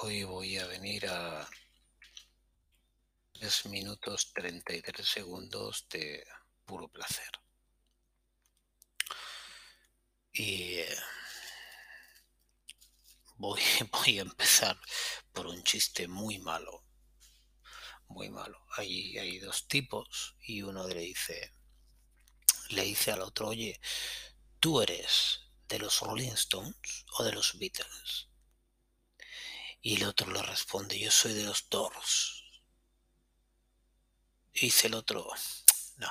Hoy voy a venir a 3 minutos 33 segundos de puro placer. Y eh, voy, voy a empezar por un chiste muy malo. Muy malo. Hay, hay dos tipos y uno le dice, le dice al otro, oye, ¿tú eres de los Rolling Stones o de los Beatles? Y el otro le responde, yo soy de los Doors. Y dice el otro, no,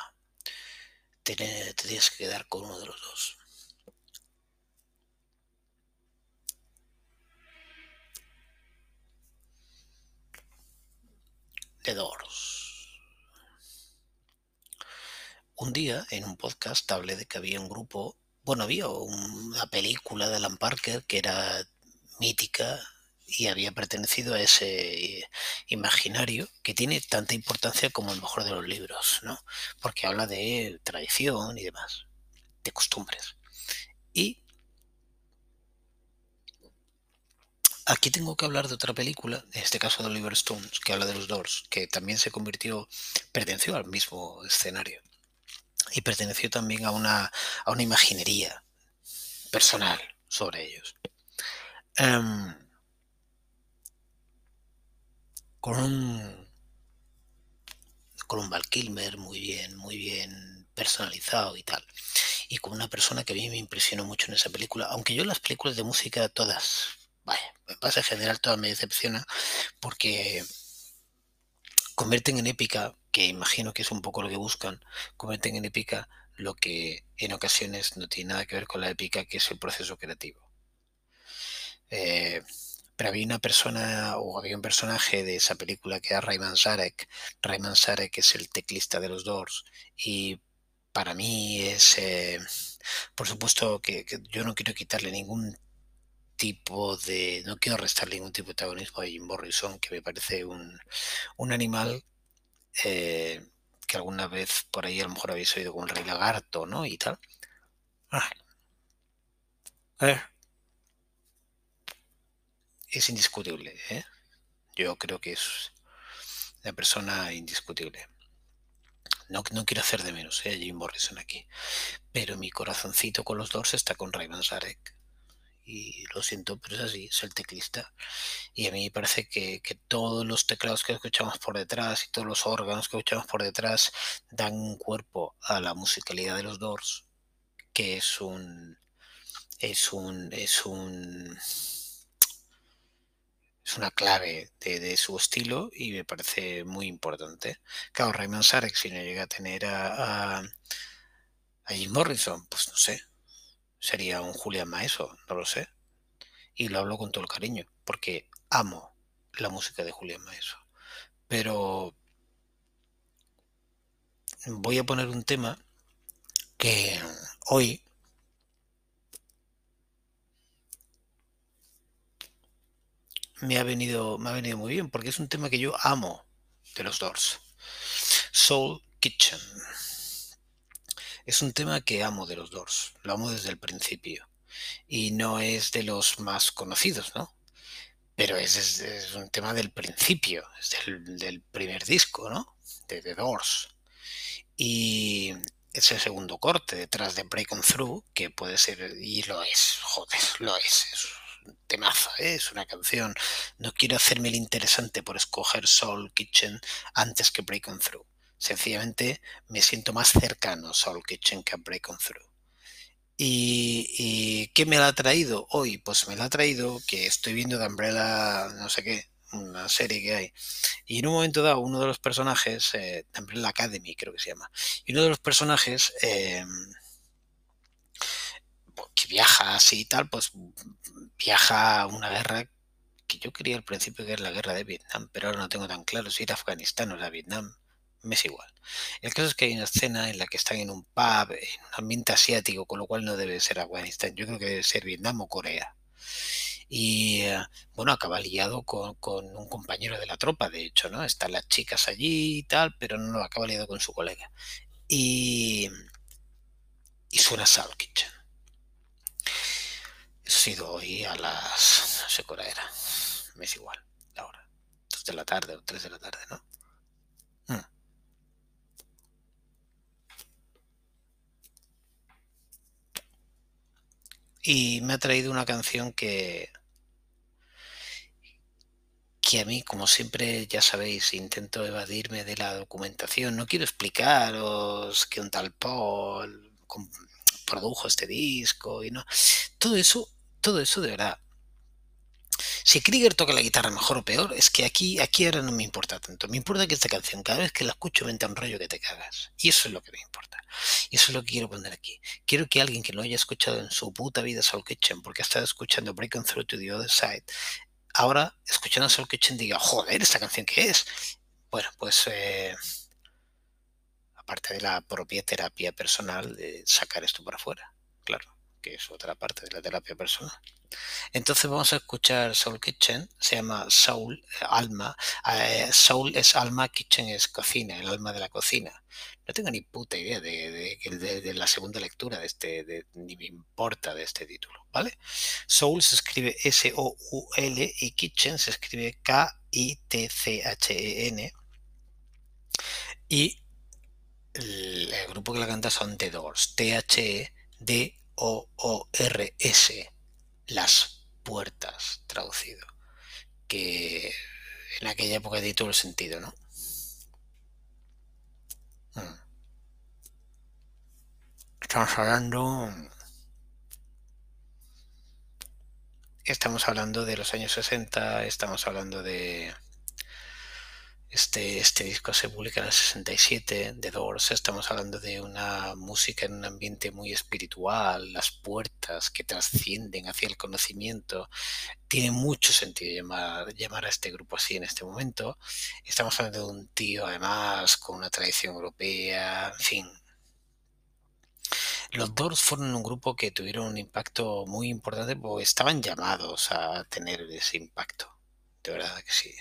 te, tienes que quedar con uno de los dos. The Doors. Un día en un podcast hablé de que había un grupo, bueno, había una película de Alan Parker que era mítica y había pertenecido a ese imaginario que tiene tanta importancia como el mejor de los libros, ¿no? Porque habla de tradición y demás, de costumbres. Y aquí tengo que hablar de otra película, en este caso de Oliver Stones, que habla de los Doors, que también se convirtió, perteneció al mismo escenario y perteneció también a una, a una imaginería personal sobre ellos. Um, con un con un Val Kilmer muy bien, muy bien personalizado y tal. Y con una persona que a mí me impresionó mucho en esa película, aunque yo las películas de música todas, vaya, en general todas me decepcionan porque convierten en épica, que imagino que es un poco lo que buscan, convierten en épica lo que en ocasiones no tiene nada que ver con la épica, que es el proceso creativo. Eh, pero había una persona o había un personaje de esa película que era Rayman Sarek. Rayman Sarek es el teclista de los Doors y para mí es, eh, por supuesto que, yo no quiero quitarle ningún tipo de, no quiero restarle ningún tipo de protagonismo a Jim Morrison, que me parece un, un animal eh, que alguna vez por ahí a lo mejor habéis oído como el rey lagarto, ¿no? Y tal. Ah. Eh es indiscutible. ¿eh? Yo creo que es una persona indiscutible. No, no quiero hacer de menos ¿eh? a Jim Morrison aquí. Pero mi corazoncito con los dos está con Rayman Zarek. Y lo siento, pero es así, es el teclista. Y a mí me parece que, que, todos los teclados que escuchamos por detrás y todos los órganos que escuchamos por detrás dan un cuerpo a la musicalidad de los Doors, que es un. es un. es un es una clave de, su estilo y me parece muy importante. Claro, Raymond Sarek, si no llega a tener a, a, a, Jim Morrison, pues no sé, sería un Julian Maeso, no lo sé. Y lo hablo con todo el cariño, porque amo la música de Julian Maeso. Pero voy a poner un tema que hoy me ha venido, me ha venido muy bien, porque es un tema que yo amo de los Doors. Soul Kitchen. Es un tema que amo de los Doors, lo amo desde el principio. Y no es de los más conocidos, ¿no? Pero es, es, un tema del principio, es del, del, primer disco, ¿no? De The Doors. Y es el segundo corte detrás de Break On Through, que puede ser, y lo es, joder, lo es, es temaza, ¿eh? es una canción. No quiero hacerme el interesante por escoger Soul Kitchen antes que Break On Through. Sencillamente me siento más cercano a Soul Kitchen que a Break On Through. ¿Y, ¿Y, qué me la ha traído hoy? Pues me la ha traído que estoy viendo de Umbrella, no sé qué, una serie que hay. Y en un momento dado, uno de los personajes, eh, de Umbrella Academy creo que se llama, y uno de los personajes... Eh, que viaja así y tal, pues viaja a una guerra que yo quería al principio que era la guerra de Vietnam, pero ahora no tengo tan claro si era Afganistán o era Vietnam, me es igual. El caso es que hay una escena en la que están en un pub, en un ambiente asiático, con lo cual no debe ser Afganistán, yo creo que debe ser Vietnam o Corea. Y bueno, acaba liado con, con, un compañero de la tropa, de hecho, ¿no? Están las chicas allí y tal, pero no acaba liado con su colega. Y, y suena Soul Kitchen he sido hoy a las, no sé qué era, me es igual la hora. 2 de la tarde o 3 de la tarde, ¿no? Mm. Y me ha traído una canción que, que a mí, como siempre, ya sabéis, intento evadirme de la documentación. No quiero explicaros que un tal Paul com- produjo este disco y no. Todo eso, todo eso de verdad. Si Krieger toca la guitarra mejor o peor, es que aquí, aquí ahora no me importa tanto. Me importa que esta canción, cada vez que la escucho, me entra un rollo que te cagas. Y eso es lo que me importa. Y eso es lo que quiero poner aquí. Quiero que alguien que no haya escuchado en su puta vida Soul Kitchen, porque ha estado escuchando Breaking Through to the Other Side, ahora, escuchando Soul Kitchen, diga, joder, ¿esta canción qué es? Bueno, pues eh, aparte de la propia terapia personal, de sacar esto para afuera, claro, que es otra parte de la terapia personal. Entonces vamos a escuchar Soul Kitchen, se llama Soul, eh, alma, eh, Soul es alma, Kitchen es cocina, el alma de la cocina. No tengo ni puta idea de, de, la segunda lectura de este, ni me importa de este título, ¿vale? Soul se escribe S-O-U-L y Kitchen se escribe K-I-T-C-H-E-N. Y el, grupo que la canta son The Doors, T-H-E-D-O-O-R-S, Las Puertas, traducido. Que en aquella época di todo el sentido, ¿no? Hmm. Estamos hablando estamos hablando de los años 60, estamos hablando de este, este disco se publica en el 67, de Doors, estamos hablando de una música en un ambiente muy espiritual, las puertas que trascienden hacia el conocimiento. Tiene mucho sentido llamar, llamar a este grupo así en este momento. Estamos hablando de un tío además con una tradición europea, en fin, los Doors fueron un grupo que tuvieron un impacto muy importante porque estaban llamados a tener ese impacto. De verdad que sí.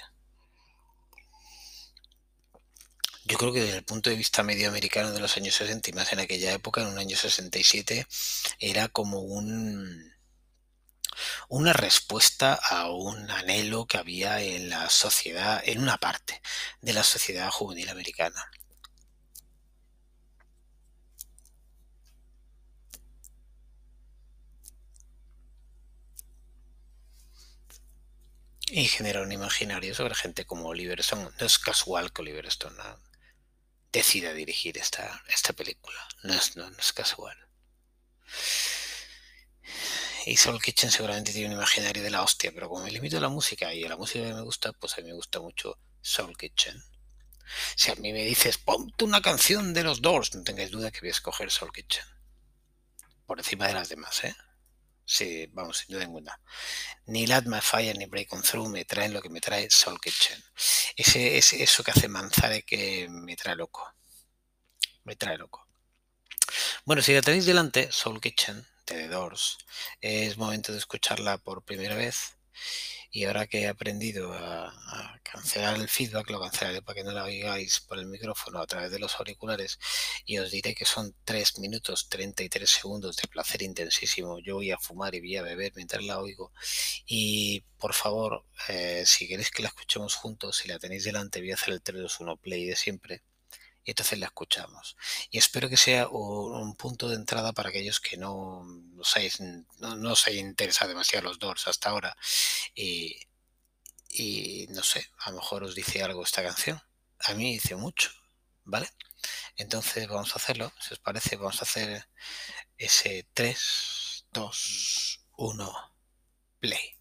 Yo creo que desde el punto de vista medioamericano de los años 60 y más en aquella época, en un año 67, era como un una respuesta a un anhelo que había en la sociedad, en una parte de la sociedad juvenil americana. y genera un imaginario sobre gente como Oliver Stone. No es casual que Oliver Stone decida dirigir esta, esta película. No es, no, no es casual. Y Soul Kitchen seguramente tiene un imaginario de la hostia, pero como me limito a la música y a la música que me gusta, pues a mí me gusta mucho Soul Kitchen. Si a mí me dices, ponte una canción de los Doors, no tengáis duda que voy a escoger Soul Kitchen. Por encima de las demás, ¿eh? Sí, vamos, sin duda ninguna. Ni Light My Fire ni Break On Through me traen lo que me trae Soul Kitchen. Ese, ese, eso que hace Manzare que me trae loco. Me trae loco. Bueno, si la tenéis delante, Soul Kitchen, de Doors, es momento de escucharla por primera vez. Y ahora que he aprendido a, cancelar el feedback, lo cancelaré para que no la oigáis por el micrófono a través de los auriculares y os diré que son 3 minutos 33 segundos de placer intensísimo. Yo voy a fumar y voy a beber mientras la oigo. Y por favor, eh, si queréis que la escuchemos juntos, si la tenéis delante, voy a hacer el 3, 2, 1 play de siempre y entonces la escuchamos. Y espero que sea un, un punto de entrada para aquellos que no, no, seáis, no, no os haya interesado demasiado los Doors hasta ahora. Y, y no sé, a lo mejor os dice algo esta canción. A mí dice mucho, ¿vale? Entonces vamos a hacerlo, si os parece, vamos a hacer ese 3, 2, 1, play.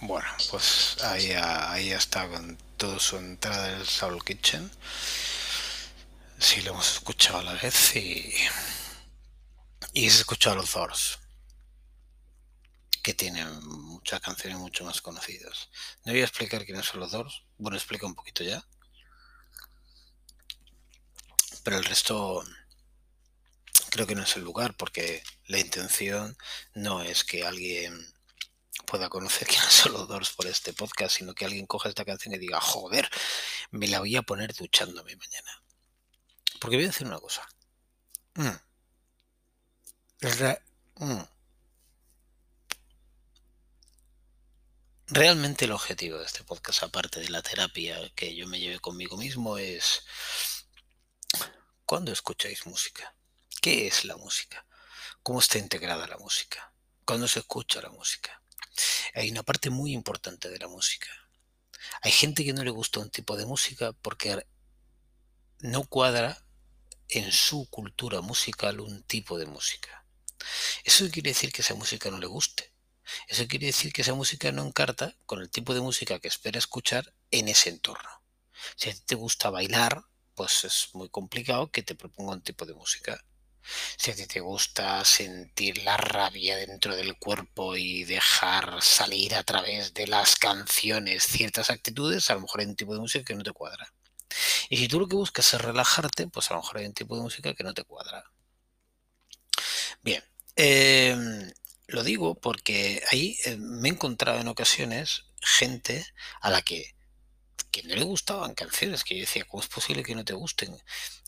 Bueno, pues ahí, ahí está con toda su entrada del Soul Kitchen. Sí, lo hemos escuchado a la vez y, y se escuchado los Doors, que tienen muchas canciones mucho más conocidas. No voy a explicar quiénes son los Doors, bueno, explica un poquito ya. Pero el resto creo que no es el lugar porque la intención no es que alguien pueda conocer quiénes son los Doors por este podcast, sino que alguien coja esta canción y diga, joder, me la voy a poner duchándome mañana. Porque voy a decir una cosa. Mm. Mm. Realmente el objetivo de este podcast, aparte de la terapia que yo me lleve conmigo mismo, es ¿cuándo escucháis música? ¿Qué es la música? ¿Cómo está integrada la música? ¿Cuándo se escucha la música? Hay una parte muy importante de la música. Hay gente que no le gusta un tipo de música porque no cuadra en su cultura musical un tipo de música. Eso quiere decir que esa música no le guste. Eso quiere decir que esa música no encarta con el tipo de música que espera escuchar en ese entorno. Si a ti te gusta bailar, pues es muy complicado que te proponga un tipo de música. Si a ti te gusta sentir la rabia dentro del cuerpo y dejar salir a través de las canciones ciertas actitudes, a lo mejor hay un tipo de música que no te cuadra. Y si tú lo que buscas es relajarte, pues a lo mejor hay un tipo de música que no te cuadra. Bien, em, lo digo porque ahí eh, me he encontrado en ocasiones gente a la que, que no le gustaban canciones, que yo decía, ¿cómo es posible que no te gusten?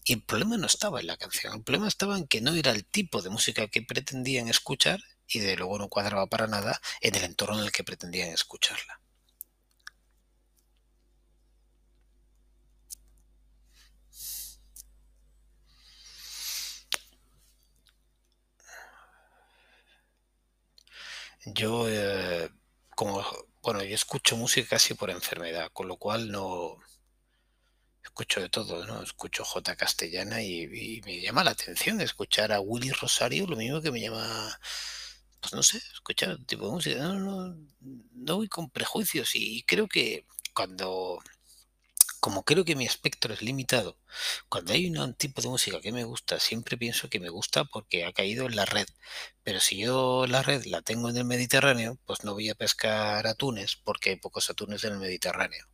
Y el problema no estaba en la canción, el problema estaba en que no era el tipo de música que pretendían escuchar y de luego no cuadraba para nada en el entorno en el que pretendían escucharla. Yo, eh, como, bueno, yo escucho música casi por enfermedad, con lo cual no escucho de todo, ¿no? Escucho J castellana y, me llama la atención escuchar a Willy Rosario, lo mismo que me llama, pues no sé, escuchar tipo de música. No, no, no voy con prejuicios y creo que cuando como creo que mi espectro es limitado, cuando hay un tipo de música que me gusta, siempre pienso que me gusta porque ha caído en la red. Pero si yo la red la tengo en el Mediterráneo, pues no voy a pescar atunes porque hay pocos atunes en el Mediterráneo.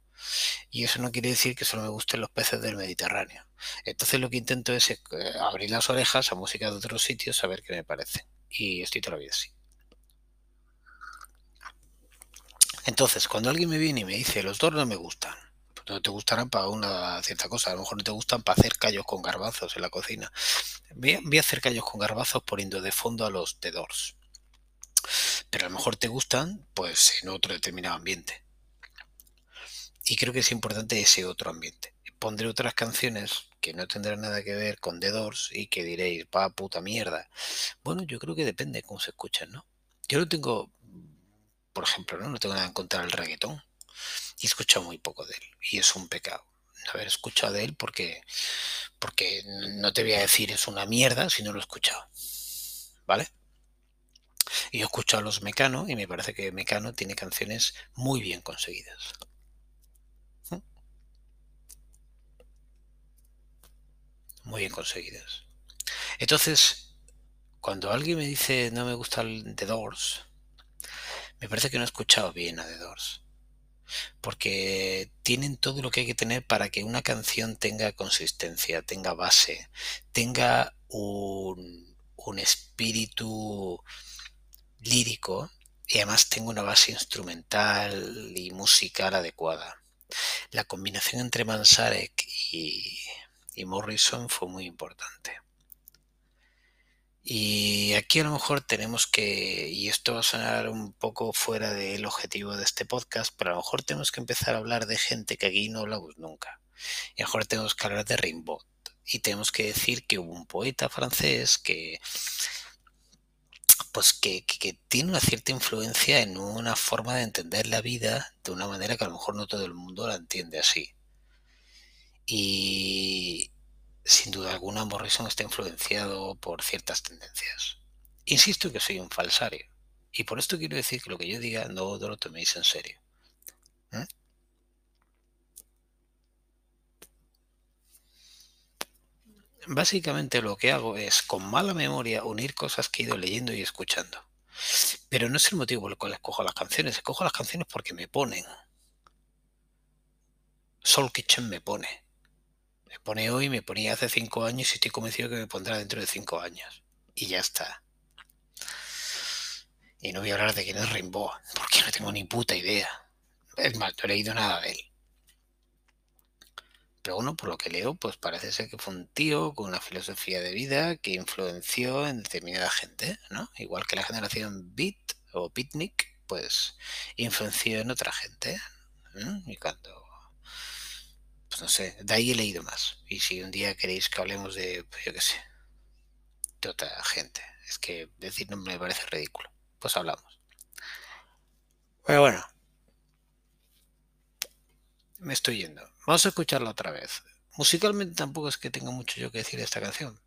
Y eso no quiere decir que solo me gusten los peces del Mediterráneo. Entonces lo que intento es eh, abrir las orejas a música de otros sitios a ver qué me parece. Y estoy todavía así. Entonces, cuando alguien me viene y me dice, los dos no me gustan, no te gustarán para una cierta cosa, a lo mejor no te gustan para hacer callos con garbazos en la cocina. Voy a, hacer callos con garbazos poniendo de fondo a los The Doors. Pero a lo mejor te gustan pues en otro determinado ambiente. Y creo que es importante ese otro ambiente. Pondré otras canciones que no tendrán nada que ver con The Doors y que diréis, pa puta mierda. Bueno, yo creo que depende de cómo se escuchan, ¿no? Yo no tengo, por ejemplo, ¿no? No tengo nada en contra del reggaetón y he escuchado muy poco de él. Y es un pecado haber escuchado de él porque, porque no te voy a decir es una mierda si no lo he escuchado. ¿Vale? Y he escuchado a los Mecano y me parece que Mecano tiene canciones muy bien conseguidas. ¿Mm? Muy bien conseguidas. Entonces, cuando alguien me dice no me gusta el The Doors, me parece que no he escuchado bien a The Doors porque tienen todo lo que hay que tener para que una canción tenga consistencia, tenga base, tenga un, espíritu lírico y además tenga una base instrumental y musical adecuada. La combinación entre Mansarek y Morrison fue muy importante. Y aquí a lo mejor tenemos que, y esto va a sonar un poco fuera del objetivo de este podcast, pero a lo mejor tenemos que empezar a hablar de gente que aquí no hablamos nunca. Y a lo mejor tenemos que hablar de Rimbaud. Y tenemos que decir que hubo un poeta francés que, pues que, que, tiene una cierta influencia en una forma de entender la vida de una manera que a lo mejor no todo el mundo la entiende así. Y, alguna Morrison está influenciado por ciertas tendencias. Insisto que soy un falsario Y por esto quiero decir que lo que yo diga no lo toméis en serio. ¿eh? Básicamente lo que hago es, con mala memoria, unir cosas que he ido leyendo y escuchando. Pero no es el motivo por el cual escojo las canciones. Escojo las canciones porque me ponen. Soul Kitchen me pone. Me pone hoy, me ponía hace cinco años y estoy convencido que me pondrá dentro de cinco años. Y ya está. Y no voy a hablar de quién es Rainbow, porque no tengo ni puta idea. Es más, no he leído nada de él. Pero bueno, por lo que leo, pues parece ser que fue un tío con una filosofía de vida que influenció en determinada gente, ¿no? Igual que la generación Beat o Beatnik, pues influenció en otra gente. Y cuando pues no sé, de ahí he leído más. Y si un día queréis que hablemos de, pues yo qué sé, de otra gente, es que decir no me parece ridículo, pues hablamos. Pero bueno, me estoy yendo. Vamos a escucharla otra vez. Musicalmente tampoco es que tenga mucho yo que decir de esta canción,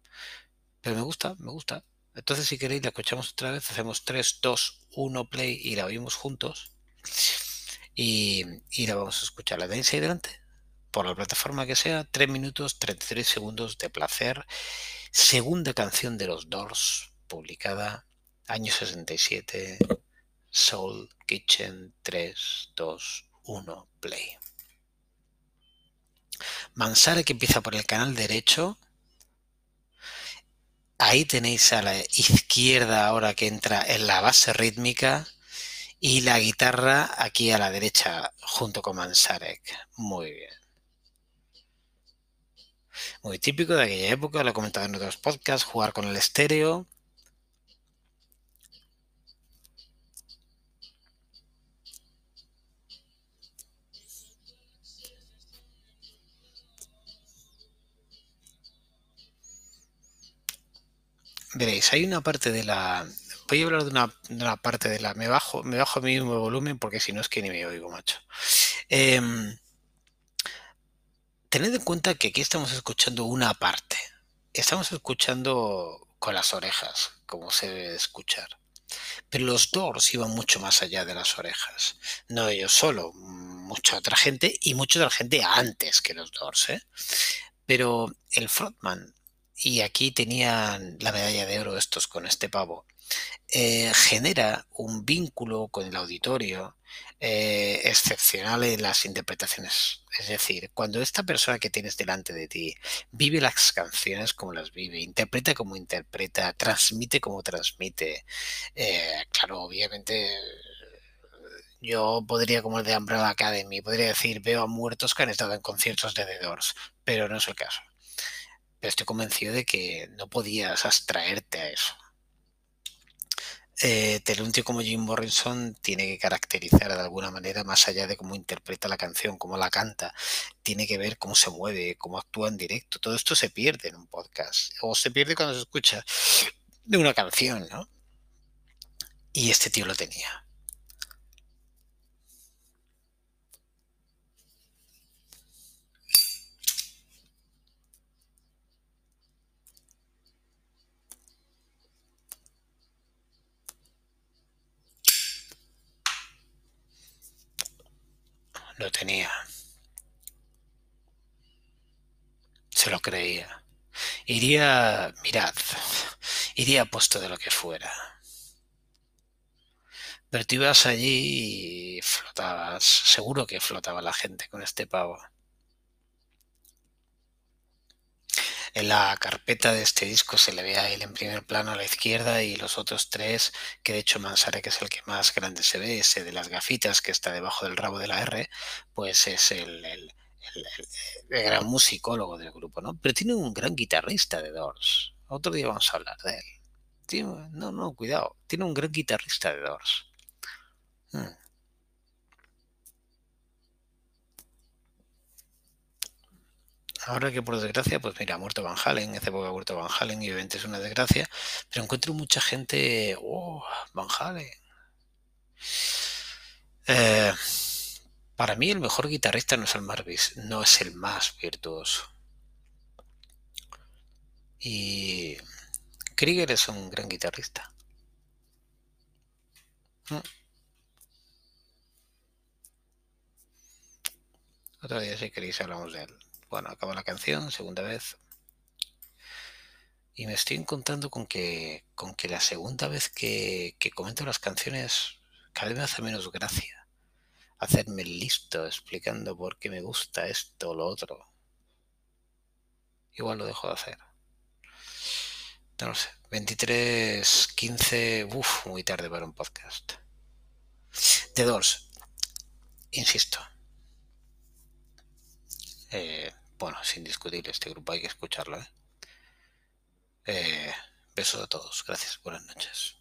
pero me gusta, me gusta. Entonces, si queréis, la escuchamos otra vez, hacemos 3, 2, 1 play y la oímos juntos. Y, la vamos a escuchar. ¿La tenéis ahí delante? Por la plataforma que sea, 3 minutos 33 segundos de placer. Segunda canción de los Doors, publicada año 67, Soul Kitchen 3, 2, 1, play. Mansare que empieza por el canal derecho. Ahí tenéis a la izquierda ahora que entra en la base rítmica y la guitarra aquí a la derecha junto con Mansarek. Muy bien muy típico de aquella época, lo he comentado en otros podcasts, jugar con el estéreo. Veréis, hay una parte de la... Voy a hablar de una, parte de la... Me bajo, me bajo a mi mismo volumen porque si no es que ni me oigo, macho. Eh, tened en cuenta que aquí estamos escuchando una parte. Estamos escuchando con las orejas, como se debe escuchar. Pero los Doors iban mucho más allá de las orejas. No ellos solo, mucha otra gente y mucha otra gente antes que los Doors. ¿eh? Pero el frontman, y aquí tenían la medalla de oro estos con este pavo, eh, genera un vínculo con el auditorio eh, excepcional en las interpretaciones. Es decir, cuando esta persona que tienes delante de ti vive las canciones como las vive, interpreta como interpreta, transmite como transmite, eh, claro, obviamente yo podría, como el de Umbrella Academy, podría decir, veo a muertos que han estado en conciertos de The Doors, pero no es el caso. Pero estoy convencido de que no podías abstraerte a eso eh, tío como Jim Morrison tiene que caracterizar de alguna manera más allá de cómo interpreta la canción, cómo la canta, tiene que ver cómo se mueve, cómo actúa en directo. Todo esto se pierde en un podcast o se pierde cuando se escucha de una canción, ¿no? Y este tío lo tenía. Lo tenía. Se lo creía. Iría, mirad, iría puesto de lo que fuera. Pero ibas allí y flotabas, seguro que flotaba la gente con este pavo. En la carpeta de este disco se le ve a él en primer plano a la izquierda y los otros tres, que de hecho Mansare, que es el que más grande se ve, ese de las gafitas que está debajo del rabo de la R, pues es el, gran musicólogo del grupo, ¿no? Pero tiene un gran guitarrista de Doors. Otro día vamos a hablar de él. no, no, cuidado. Tiene un gran guitarrista de Doors. Hmm. Ahora que por desgracia, pues mira, ha muerto Van Halen, en esa época ha muerto Van Halen y obviamente es una desgracia, pero encuentro mucha gente, oh, Van Halen. Eh, para mí el mejor guitarrista no es el más, no es el más virtuoso. Y Krieger es un gran guitarrista. Mm. Otro día, si queréis, hablamos de él. Bueno, acaba la canción, segunda vez. Y me estoy encontrando con que, con que la segunda vez que, que comento las canciones, cada vez me hace menos gracia. Hacerme listo explicando por qué me gusta esto o lo otro. Igual lo dejo de hacer. No lo sé. 23, 15, uff, muy tarde para un podcast. The Doors, insisto. Eh, bueno, es indiscutible este grupo, hay que escucharlo. ¿eh? Eh, besos a todos, gracias, buenas noches.